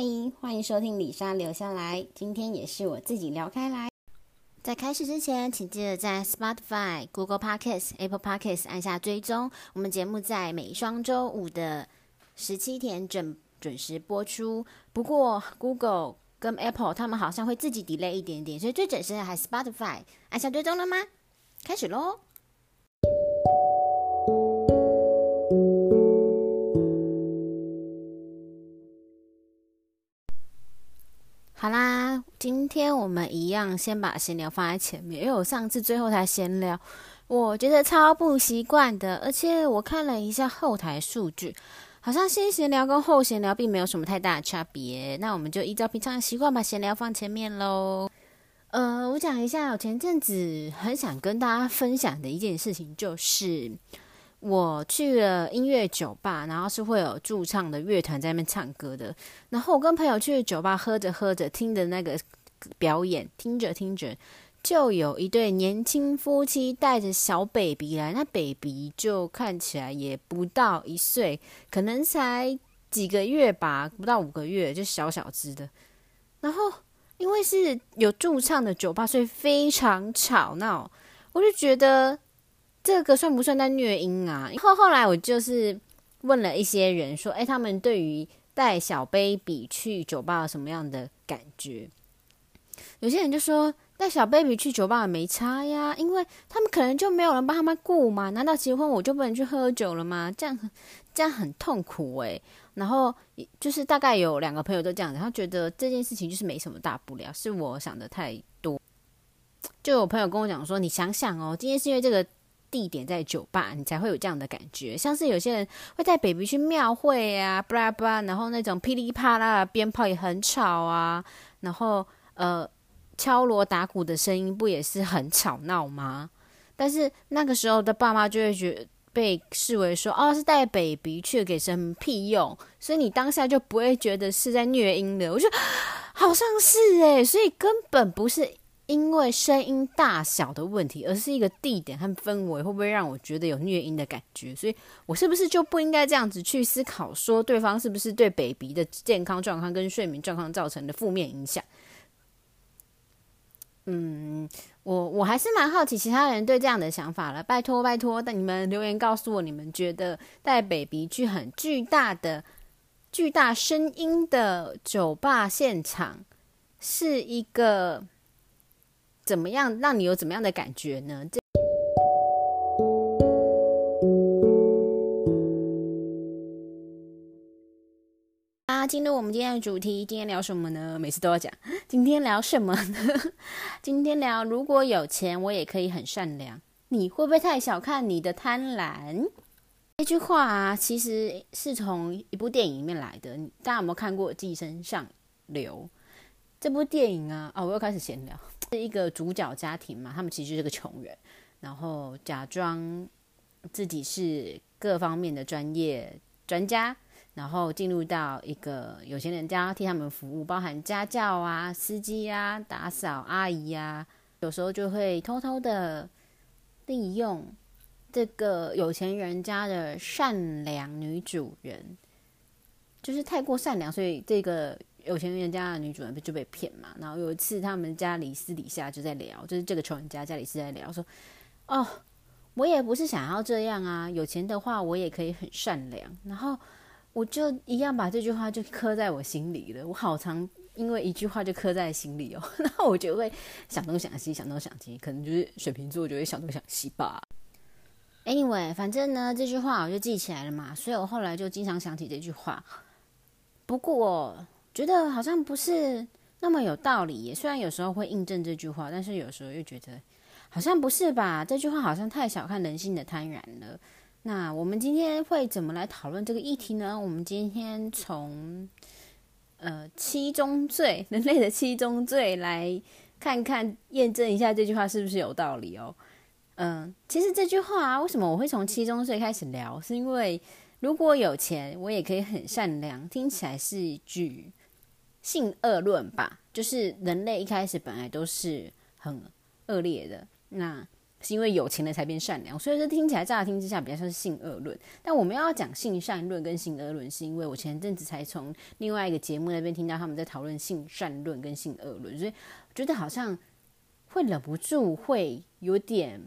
欢迎，欢迎收听李莎留下来。今天也是我自己聊开来。在开始之前，请记得在 Spotify、Google Podcasts、Apple Podcasts 按下追踪。我们节目在每双周五的十七点准准时播出。不过 Google 跟 Apple 他们好像会自己 delay 一点点，所以最准时的还是 Spotify。按下追踪了吗？开始喽！好啦，今天我们一样先把闲聊放在前面，因为我上次最后才闲聊，我觉得超不习惯的。而且我看了一下后台数据，好像先闲聊跟后闲聊并没有什么太大差别。那我们就依照平常的习惯把闲聊放前面喽。呃，我讲一下，我前阵子很想跟大家分享的一件事情就是。我去了音乐酒吧，然后是会有驻唱的乐团在那边唱歌的。然后我跟朋友去酒吧喝着喝着，听着那个表演，听着听着，就有一对年轻夫妻带着小 baby 来。那 baby 就看起来也不到一岁，可能才几个月吧，不到五个月，就小小只的。然后因为是有驻唱的酒吧，所以非常吵闹，我就觉得。这个算不算在虐婴啊？后后来我就是问了一些人说，哎，他们对于带小 baby 去酒吧有什么样的感觉？有些人就说带小 baby 去酒吧也没差呀，因为他们可能就没有人帮他们顾嘛。难道结婚我就不能去喝酒了吗？这样这样很痛苦诶。然后就是大概有两个朋友都这样子，他觉得这件事情就是没什么大不了，是我想的太多。就有朋友跟我讲说，你想想哦，今天是因为这个。地点在酒吧，你才会有这样的感觉。像是有些人会带 baby 去庙会啊，布拉布拉，然后那种噼里啪啦的鞭炮也很吵啊，然后呃敲锣打鼓的声音不也是很吵闹吗？但是那个时候的爸妈就会觉被视为说哦是带 baby 去给什么屁用，所以你当下就不会觉得是在虐婴的。我觉得 好像是诶，所以根本不是。因为声音大小的问题，而是一个地点和氛围会不会让我觉得有虐音的感觉？所以我是不是就不应该这样子去思考，说对方是不是对 baby 的健康状况跟睡眠状况造成的负面影响？嗯，我我还是蛮好奇其他人对这样的想法了。拜托拜托，但你们留言告诉我，你们觉得带 baby 去很巨大的、巨大声音的酒吧现场是一个？怎么样让你有怎么样的感觉呢？这啊，进入我们今天的主题，今天聊什么呢？每次都要讲，今天聊什么呢？今天聊，如果有钱，我也可以很善良。你会不会太小看你的贪婪？这句话啊，其实是从一部电影里面来的。大家有没有看过《寄生上流》这部电影啊？哦，我又开始闲聊。是一个主角家庭嘛，他们其实是个穷人，然后假装自己是各方面的专业专家，然后进入到一个有钱人家替他们服务，包含家教啊、司机啊、打扫阿姨啊，有时候就会偷偷的利用这个有钱人家的善良女主人，就是太过善良，所以这个。有钱人家的女主人就被骗嘛，然后有一次他们家里私底下就在聊，就是这个穷人家家里是在聊说，哦，我也不是想要这样啊，有钱的话我也可以很善良，然后我就一样把这句话就刻在我心里了，我好常因为一句话就刻在心里哦，然后我就会想东想西，想东想西，可能就是水瓶座就会想东想西吧。Anyway，反正呢这句话我就记起来了嘛，所以我后来就经常想起这句话，不过。觉得好像不是那么有道理，虽然有时候会印证这句话，但是有时候又觉得好像不是吧？这句话好像太小看人性的贪婪了。那我们今天会怎么来讨论这个议题呢？我们今天从呃七宗罪，人类的七宗罪来看看，验证一下这句话是不是有道理哦。嗯、其实这句话啊，为什么我会从七宗罪开始聊？是因为如果有钱，我也可以很善良，听起来是一句。性恶论吧，就是人类一开始本来都是很恶劣的。那是因为有钱了才变善良，所以这听起来乍听之下比较像是性恶论。但我们要讲性善论跟性恶论，是因为我前阵子才从另外一个节目那边听到他们在讨论性善论跟性恶论，所以觉得好像会忍不住会有点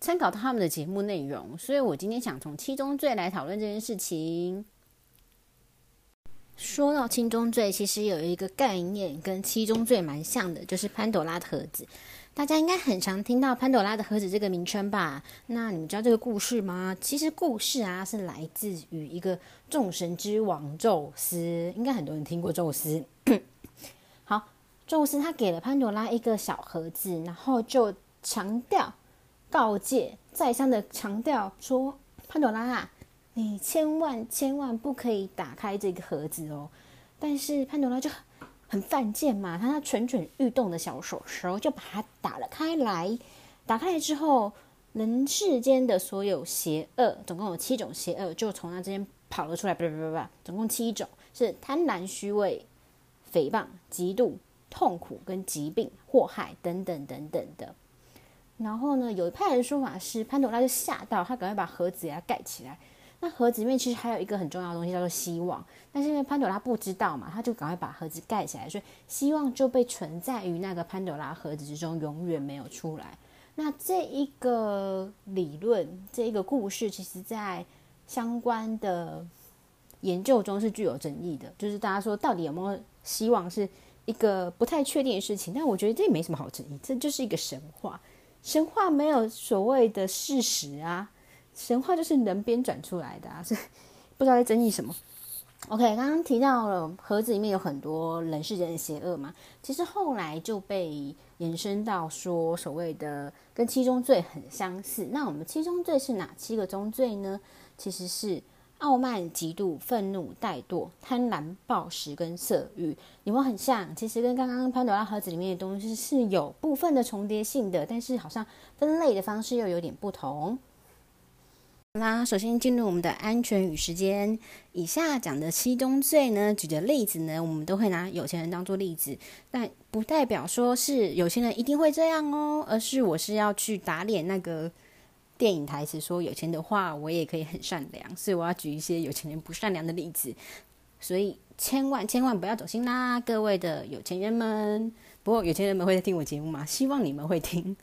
参考到他们的节目内容，所以我今天想从七宗罪来讨论这件事情。说到七宗罪，其实有一个概念跟七宗罪蛮像的，就是潘朵拉的盒子。大家应该很常听到潘朵拉的盒子这个名称吧？那你们知道这个故事吗？其实故事啊是来自于一个众神之王宙斯，应该很多人听过宙斯。好，宙斯他给了潘朵拉一个小盒子，然后就强调、告诫、再三的强调说：“潘朵拉啊，你千万千万不可以打开这个盒子哦。”但是潘朵拉就。很犯贱嘛，他那蠢蠢欲动的小手手就把它打了开来。打开来之后，人世间的所有邪恶，总共有七种邪恶，就从他之间跑了出来。不不不不，总共七种，是贪婪、虚伪、诽谤、嫉妒、痛苦跟疾病、祸害等等等等的。然后呢，有一派的说法是，潘朵拉就吓到，他赶快把盒子给它盖起来。那盒子里面其实还有一个很重要的东西，叫做希望。但是因为潘朵拉不知道嘛，他就赶快把盒子盖起来，所以希望就被存在于那个潘朵拉盒子之中，永远没有出来。那这一个理论，这一个故事，其实在相关的研究中是具有争议的。就是大家说到底有没有希望，是一个不太确定的事情。但我觉得这也没什么好争议，这就是一个神话。神话没有所谓的事实啊。神话就是人编转出来的啊，所以不知道在争议什么。OK，刚刚提到了盒子里面有很多人世间的邪恶嘛，其实后来就被延伸到说所谓的跟七宗罪很相似。那我们七宗罪是哪七个宗罪呢？其实是傲慢、嫉妒、愤怒、怠惰、贪婪、暴食跟色欲。有没有很像？其实跟刚刚潘朵拉盒子里面的东西是有部分的重叠性的，但是好像分类的方式又有点不同。那首先进入我们的安全与时间。以下讲的七宗罪呢，举的例子呢，我们都会拿有钱人当做例子，但不代表说是有钱人一定会这样哦，而是我是要去打脸那个电影台词说有钱的话，我也可以很善良，所以我要举一些有钱人不善良的例子，所以千万千万不要走心啦，各位的有钱人们。不过有钱人们会在听我节目吗？希望你们会听。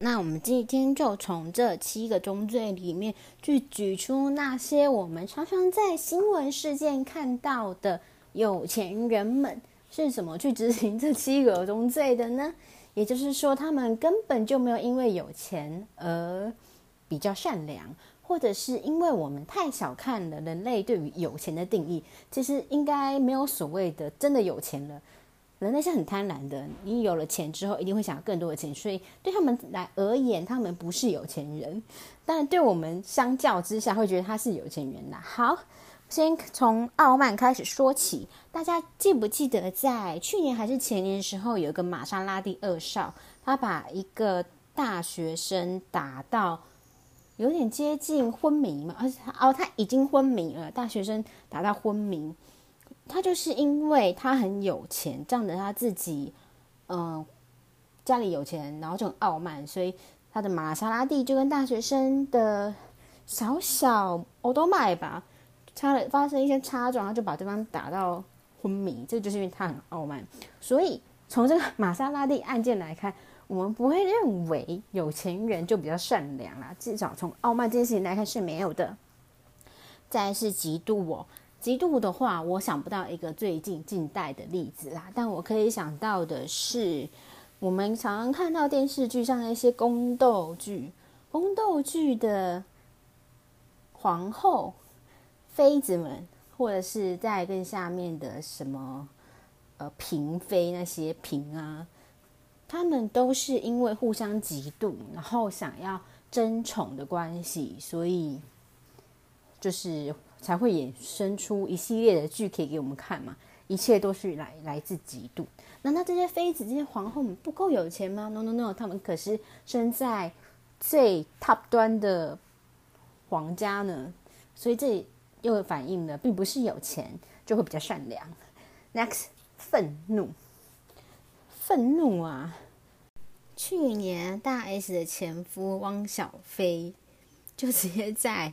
那我们今天就从这七个宗罪里面去举出那些我们常常在新闻事件看到的有钱人们是怎么去执行这七个宗罪的呢？也就是说，他们根本就没有因为有钱而比较善良，或者是因为我们太小看了人类对于有钱的定义，其实应该没有所谓的真的有钱了。人类是很贪婪的，你有了钱之后，一定会想要更多的钱，所以对他们来而言，他们不是有钱人，但对我们相较之下，会觉得他是有钱人呐。好，先从傲慢开始说起，大家记不记得在去年还是前年的时候，有一个玛莎拉蒂二少，他把一个大学生打到有点接近昏迷嘛，而且哦，他已经昏迷了，大学生打到昏迷。他就是因为他很有钱，仗着他自己，嗯、家里有钱，然后就很傲慢，所以他的玛莎拉蒂就跟大学生的小小欧多麦吧，差了发生一些差撞，然后就把对方打到昏迷。这就是因为他很傲慢。所以从这个 玛莎拉蒂案件来看，我们不会认为有钱人就比较善良啦。至少从傲慢这件事情来看是没有的。再是嫉妒哦。嫉妒的话，我想不到一个最近近代的例子啦。但我可以想到的是，我们常常看到电视剧上的一些宫斗剧，宫斗剧的皇后、妃子们，或者是在更下面的什么呃嫔妃那些嫔啊，他们都是因为互相嫉妒，然后想要争宠的关系，所以就是。才会衍生出一系列的剧可以给我们看嘛，一切都是来来自嫉妒。难道这些妃子、这些皇后们不够有钱吗？No No No，他们可是身在最 top 端的皇家呢，所以这又反映了并不是有钱就会比较善良。Next，愤怒，愤怒啊！去年大 S 的前夫汪小菲就直接在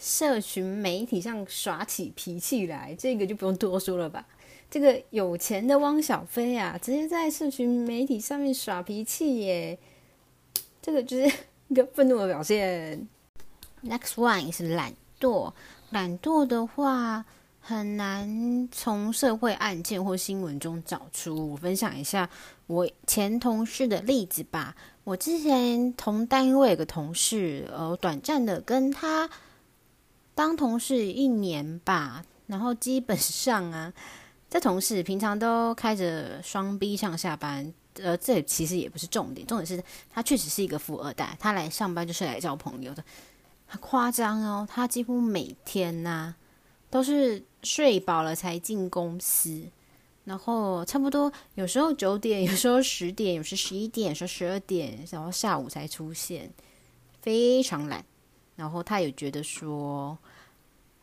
社群媒体上耍起脾气来，这个就不用多说了吧。这个有钱的汪小菲啊，直接在社群媒体上面耍脾气耶，这个就是一个愤怒的表现。Next one 是懒惰，懒惰的话很难从社会案件或新闻中找出。我分享一下我前同事的例子吧。我之前同单位有个同事，呃，短暂的跟他当同事一年吧，然后基本上啊。这同事平常都开着双 B 上下班，呃，这其实也不是重点，重点是他确实是一个富二代，他来上班就是来交朋友的，很夸张哦，他几乎每天呐、都是睡饱了才进公司，然后差不多有时候九点，有时候十点，有时十一点，有时候十二点，然后下午才出现，非常懒，然后他也觉得说。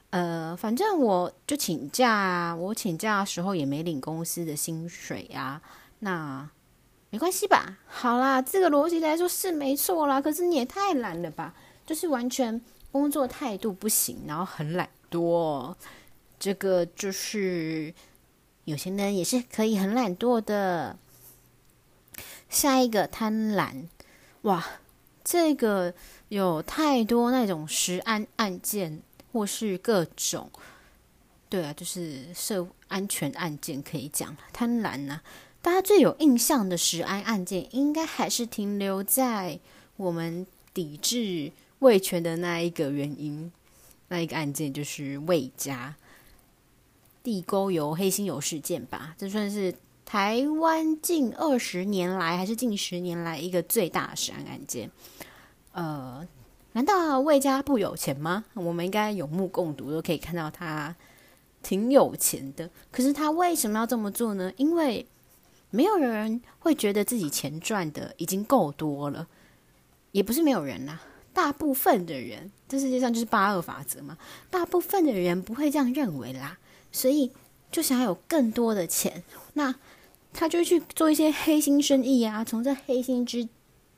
呃，反正我就请假啊，我请假的时候也没领公司的薪水啊，那没关系吧？好啦，这个逻辑来说是没错啦，可是你也太懒了吧？就是完全工作态度不行，然后很懒惰，这个就是有些人也是可以很懒惰的。下一个贪婪，哇，这个有太多那种食安案件。或是各种，对啊，就是社安全案件可以讲贪婪呐、啊。大家最有印象的食安案件，应该还是停留在我们抵制味全的那一个原因，那一个案件就是魏家地沟油、黑心油事件吧。这算是台湾近二十年来，还是近十年来一个最大的食安案件。呃。难道魏家不有钱吗？我们应该有目共睹，都可以看到他挺有钱的。可是他为什么要这么做呢？因为没有人会觉得自己钱赚的已经够多了，也不是没有人啦。大部分的人，这世界上就是八二法则嘛，大部分的人不会这样认为啦，所以就想要有更多的钱，那他就去做一些黑心生意啊，从这黑心之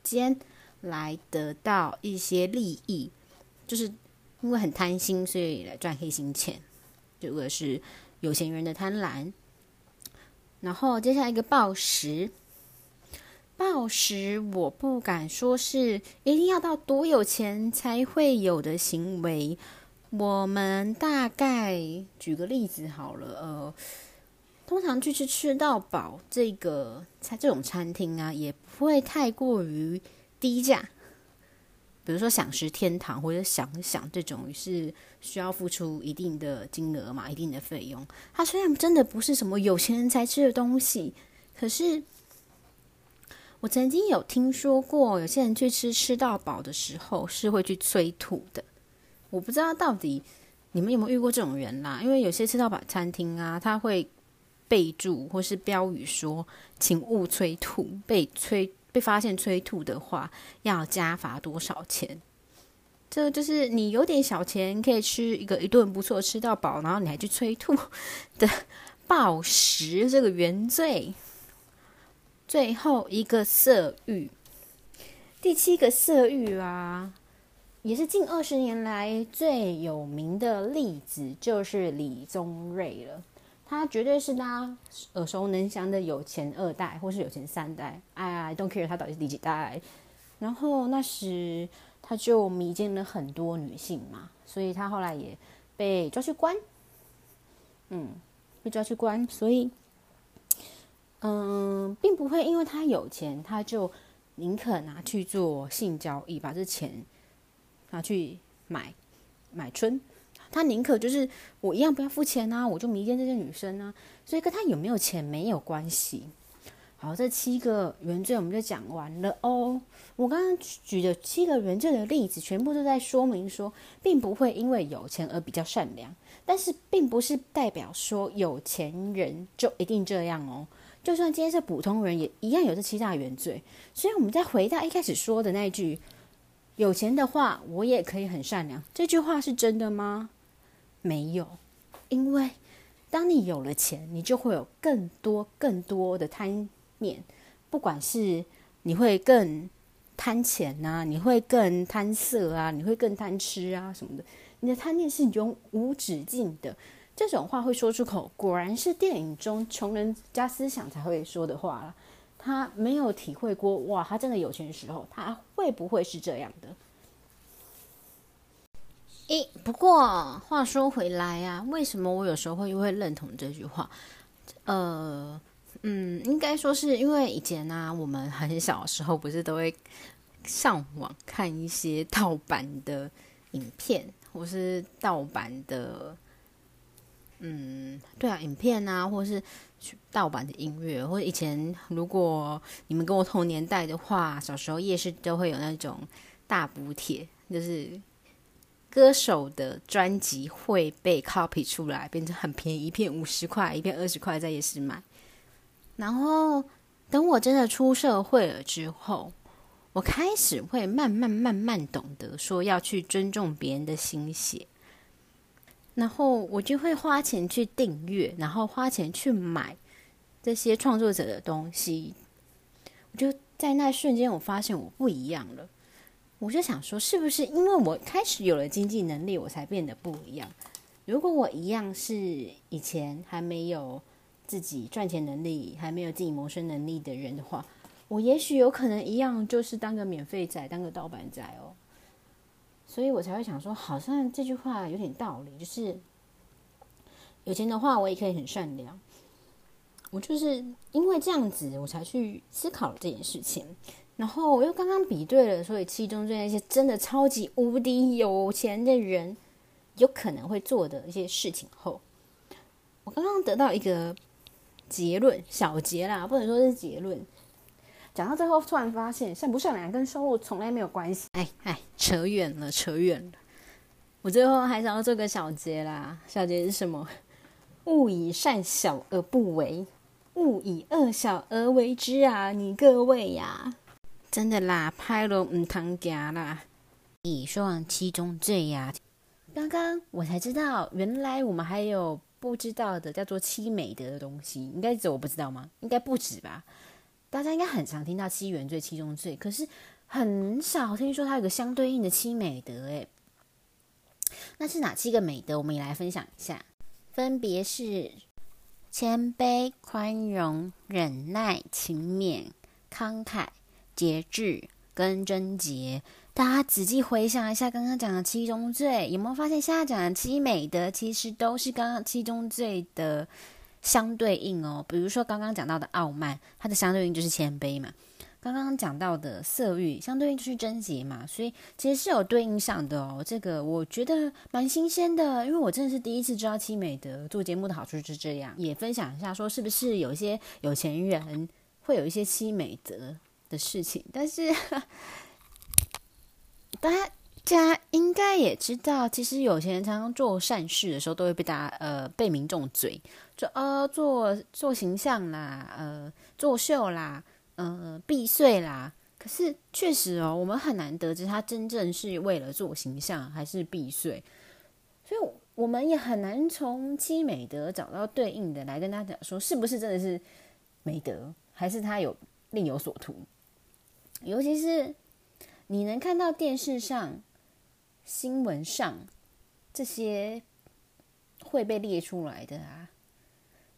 间。来得到一些利益，就是因为很贪心，所以来赚黑心钱。这个是有钱人的贪婪。然后接下来一个暴食，暴食我不敢说是一定要到多有钱才会有的行为。我们大概举个例子好了，呃，通常去吃吃到饱这个在这种餐厅啊，也不会太过于。低价，比如说想食天堂或者想想这种是需要付出一定的金额嘛，一定的费用。它虽然真的不是什么有钱人才吃的东西，可是我曾经有听说过，有些人去吃吃到饱的时候是会去催吐的。我不知道到底你们有没有遇过这种人啦？因为有些吃到饱餐厅啊，他会备注或是标语说：“请勿催吐，被催。”被发现催吐的话，要加罚多少钱？这就是你有点小钱，可以吃一个一顿不错，吃到饱，然后你还去催吐的暴食这个原罪。最后一个色欲，第七个色欲啊，也是近二十年来最有名的例子，就是李宗瑞了。他绝对是大家耳熟能详的有钱二代，或是有钱三代。哎，I，don't care 他到底是第几代。然后那时他就迷奸了很多女性嘛，所以他后来也被抓去关。嗯，被抓去关，所以嗯，并不会因为他有钱，他就宁可拿去做性交易，把这钱拿去买买春。他宁可就是我一样不要付钱啊，我就迷恋这些女生啊，所以跟他有没有钱没有关系。好，这七个原罪我们就讲完了哦。我刚刚举的七个原罪的例子，全部都在说明说，并不会因为有钱而比较善良，但是并不是代表说有钱人就一定这样哦。就算今天是普通人，也一样有这七大原罪。所以我们再回到一开始说的那句：有钱的话，我也可以很善良。这句话是真的吗？没有，因为当你有了钱，你就会有更多更多的贪念，不管是你会更贪钱啊，你会更贪色啊，你会更贪吃啊什么的。你的贪念是永无止境的。这种话会说出口，果然是电影中穷人家思想才会说的话了。他没有体会过，哇，他真的有钱的时候，他会不会是这样的？诶，不过话说回来呀，为什么我有时候会会认同这句话？呃，嗯，应该说是因为以前呢、啊，我们很小的时候不是都会上网看一些盗版的影片，或是盗版的。嗯，对啊，影片啊，或是盗版的音乐，或者以前如果你们跟我同年代的话，小时候夜市都会有那种大补帖，就是歌手的专辑会被 copy 出来，变成很便宜，一片五十块，一片二十块，在夜市买。然后等我真的出社会了之后，我开始会慢慢慢慢懂得说要去尊重别人的心血。然后我就会花钱去订阅，然后花钱去买这些创作者的东西。我就在那瞬间，我发现我不一样了。我就想说，是不是因为我开始有了经济能力，我才变得不一样？如果我一样是以前还没有自己赚钱能力、还没有自己谋生能力的人的话，我也许有可能一样，就是当个免费仔，当个盗版仔哦。所以我才会想说，好像这句话有点道理，就是有钱的话，我也可以很善良。我就是因为这样子，我才去思考这件事情。然后我又刚刚比对了，所以七宗罪那些真的超级无敌有钱的人有可能会做的一些事情后，我刚刚得到一个结论，小结啦，不能说是结论。讲到最后，突然发现善不善良跟收入从来没有关系。哎哎，扯远了，扯远了。我最后还想要做个小结啦。小结是什么？勿以善小而不为，勿以恶小而为之啊！你各位呀，真的啦，拍了唔通行啦。以上七宗罪呀，刚刚我才知道，原来我们还有不知道的叫做七美德的东西。应该只我不知道吗？应该不止吧。大家应该很常听到七原罪、七宗罪，可是很少听说它有个相对应的七美德。诶，那是哪七个美德？我们也来分享一下，分别是谦卑、宽容、忍耐、勤勉、慷慨、节制跟贞洁。大家仔细回想一下，刚刚讲的七宗罪，有没有发现现在讲的七美德其实都是刚刚七宗罪的？相对应哦，比如说刚刚讲到的傲慢，它的相对应就是谦卑嘛。刚刚讲到的色欲，相对应就是贞洁嘛。所以其实是有对应上的哦。这个我觉得蛮新鲜的，因为我真的是第一次知道七美德。做节目的好处就是这样，也分享一下，说是不是有一些有钱人会有一些七美德的事情。但是大家应该也知道，其实有钱人常常做善事的时候，都会被大家呃被民众嘴。就呃做做形象啦，呃作秀啦，呃避税啦。可是确实哦，我们很难得知他真正是为了做形象还是避税，所以我们也很难从七美德找到对应的来跟他讲说，是不是真的是美德，还是他有另有所图？尤其是你能看到电视上、新闻上这些会被列出来的啊。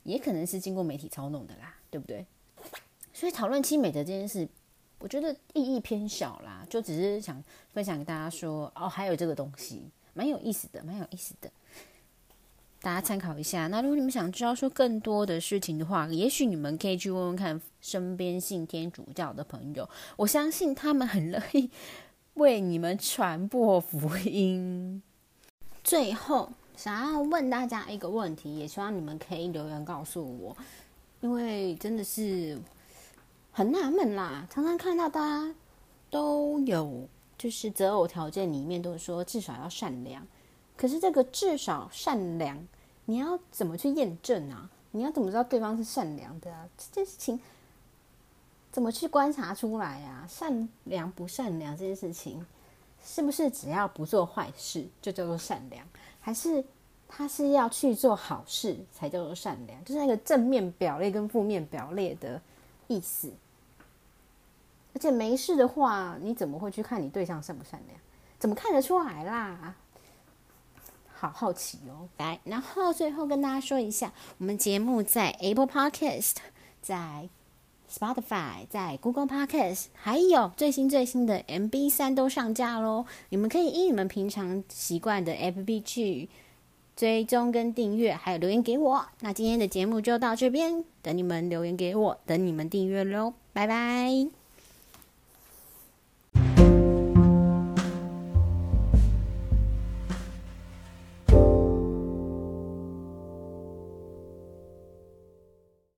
也可能是经过媒体操弄的啦，对不对？所以讨论七美德这件事，我觉得意义偏小啦，就只是想分享给大家说，哦，还有这个东西，蛮有意思的，蛮有意思的，大家参考一下。那如果你们想知道说更多的事情的话，也许你们可以去问问看身边信天主教的朋友，我相信他们很乐意为你们传播福音。最后。想要问大家一个问题，也希望你们可以留言告诉我，因为真的是很纳闷啦。常常看到大家都有就是择偶条件里面都说至少要善良，可是这个至少善良，你要怎么去验证啊？你要怎么知道对方是善良的啊？这件事情怎么去观察出来啊？善良不善良这件事情，是不是只要不做坏事就叫做善良？还是他是要去做好事才叫做善良，就是那个正面表列跟负面表列的意思。而且没事的话，你怎么会去看你对象善不善良？怎么看得出来啦？好好奇哦。来，然后最后跟大家说一下，我们节目在 Apple Podcast，在 Spotify，在 Google Podcast，还有最新最新的 MB 三都上架喽。你们可以依你们平常习惯的 FB 去追踪跟订阅，还有留言给我。那今天的节目就到这边，等你们留言给我，等你们订阅喽，拜拜。